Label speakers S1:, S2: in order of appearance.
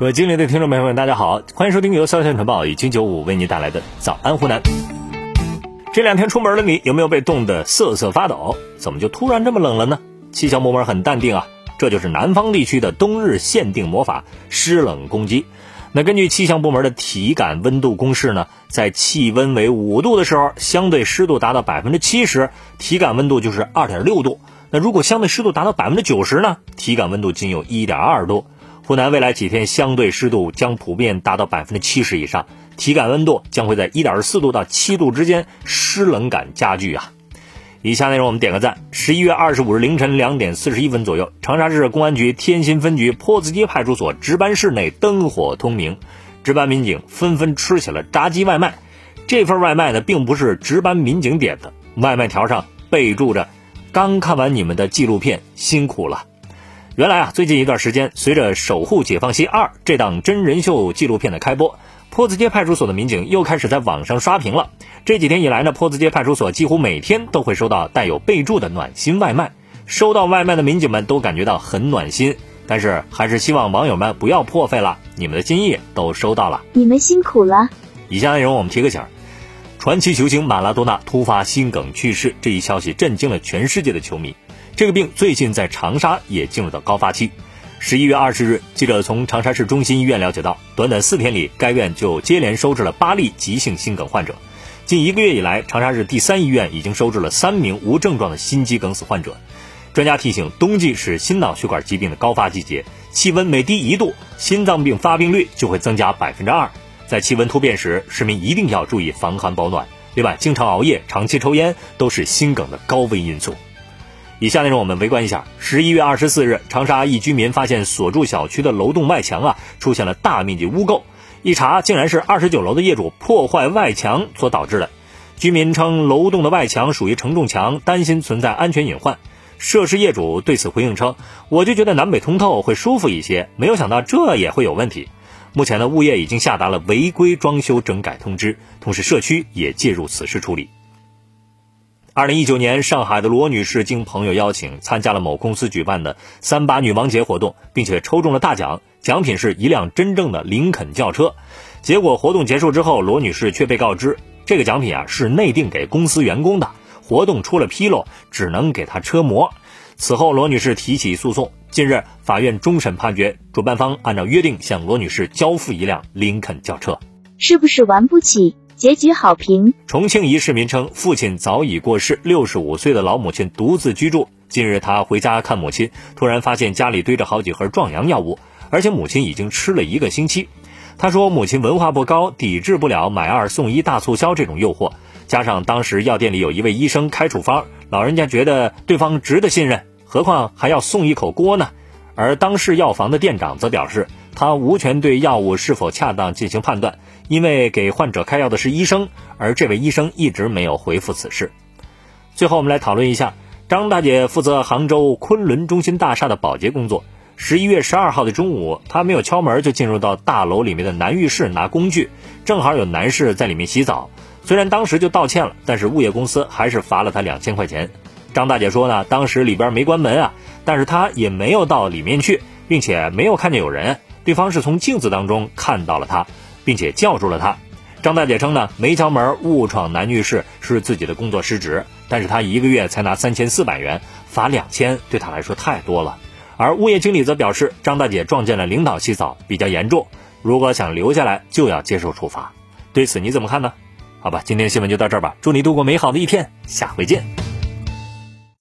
S1: 各位经理的听众朋友们，大家好，欢迎收听由潇湘晨报与金九五为您带来的早安湖南。这两天出门的你有没有被冻得瑟瑟发抖？怎么就突然这么冷了呢？气象部门很淡定啊，这就是南方地区的冬日限定魔法——湿冷攻击。那根据气象部门的体感温度公式呢，在气温为五度的时候，相对湿度达到百分之七十，体感温度就是二点六度。那如果相对湿度达到百分之九十呢，体感温度仅有一点二度。湖南未来几天相对湿度将普遍达到百分之七十以上，体感温度将会在一点四度到七度之间，湿冷感加剧啊！以下内容我们点个赞。十一月二十五日凌晨两点四十一分左右，长沙市公安局天心分局坡子街派出所值班室内灯火通明，值班民警纷纷吃起了炸鸡外卖。这份外卖呢，并不是值班民警点的，外卖条上备注着：“刚看完你们的纪录片，辛苦了。”原来啊，最近一段时间，随着《守护解放西二》这档真人秀纪录片的开播，坡子街派出所的民警又开始在网上刷屏了。这几天以来呢，坡子街派出所几乎每天都会收到带有备注的暖心外卖。收到外卖的民警们都感觉到很暖心，但是还是希望网友们不要破费了，你们的心意都收到了，
S2: 你们辛苦了。
S1: 以下内容我们提个醒：传奇球星马拉多纳突发心梗去世，这一消息震惊了全世界的球迷。这个病最近在长沙也进入到高发期。十一月二十日，记者从长沙市中心医院了解到，短短四天里，该院就接连收治了八例急性心梗患者。近一个月以来，长沙市第三医院已经收治了三名无症状的心肌梗死患者。专家提醒，冬季是心脑血管疾病的高发季节，气温每低一度，心脏病发病率就会增加百分之二。在气温突变时，市民一定要注意防寒保暖。另外，经常熬夜、长期抽烟都是心梗的高危因素。以下内容我们围观一下。十一月二十四日，长沙一居民发现所住小区的楼栋外墙啊出现了大面积污垢，一查竟然是二十九楼的业主破坏外墙所导致的。居民称楼栋的外墙属于承重墙，担心存在安全隐患。涉事业主对此回应称：“我就觉得南北通透会舒服一些，没有想到这也会有问题。”目前呢，物业已经下达了违规装修整改通知，同时社区也介入此事处理。二零一九年，上海的罗女士经朋友邀请，参加了某公司举办的“三八女王节”活动，并且抽中了大奖，奖品是一辆真正的林肯轿车。结果活动结束之后，罗女士却被告知，这个奖品啊是内定给公司员工的，活动出了纰漏，只能给她车模。此后，罗女士提起诉讼。近日，法院终审判决，主办方按照约定向罗女士交付一辆林肯轿车，
S2: 是不是玩不起？结局好评。
S1: 重庆一市民称，父亲早已过世，六十五岁的老母亲独自居住。近日，他回家看母亲，突然发现家里堆着好几盒壮阳药物，而且母亲已经吃了一个星期。他说，母亲文化不高，抵制不了买二送一大促销这种诱惑，加上当时药店里有一位医生开处方，老人家觉得对方值得信任，何况还要送一口锅呢？而当事药房的店长则表示。他无权对药物是否恰当进行判断，因为给患者开药的是医生，而这位医生一直没有回复此事。最后，我们来讨论一下张大姐负责杭州昆仑中心大厦的保洁工作。十一月十二号的中午，她没有敲门就进入到大楼里面的男浴室拿工具，正好有男士在里面洗澡。虽然当时就道歉了，但是物业公司还是罚了她两千块钱。张大姐说呢，当时里边没关门啊，但是她也没有到里面去，并且没有看见有人。对方是从镜子当中看到了他，并且叫住了他。张大姐称呢，没敲门误闯男浴室是自己的工作失职，但是她一个月才拿三千四百元，罚两千对她来说太多了。而物业经理则表示，张大姐撞见了领导洗澡比较严重，如果想留下来就要接受处罚。对此你怎么看呢？好吧，今天新闻就到这儿吧，祝你度过美好的一天，下回见。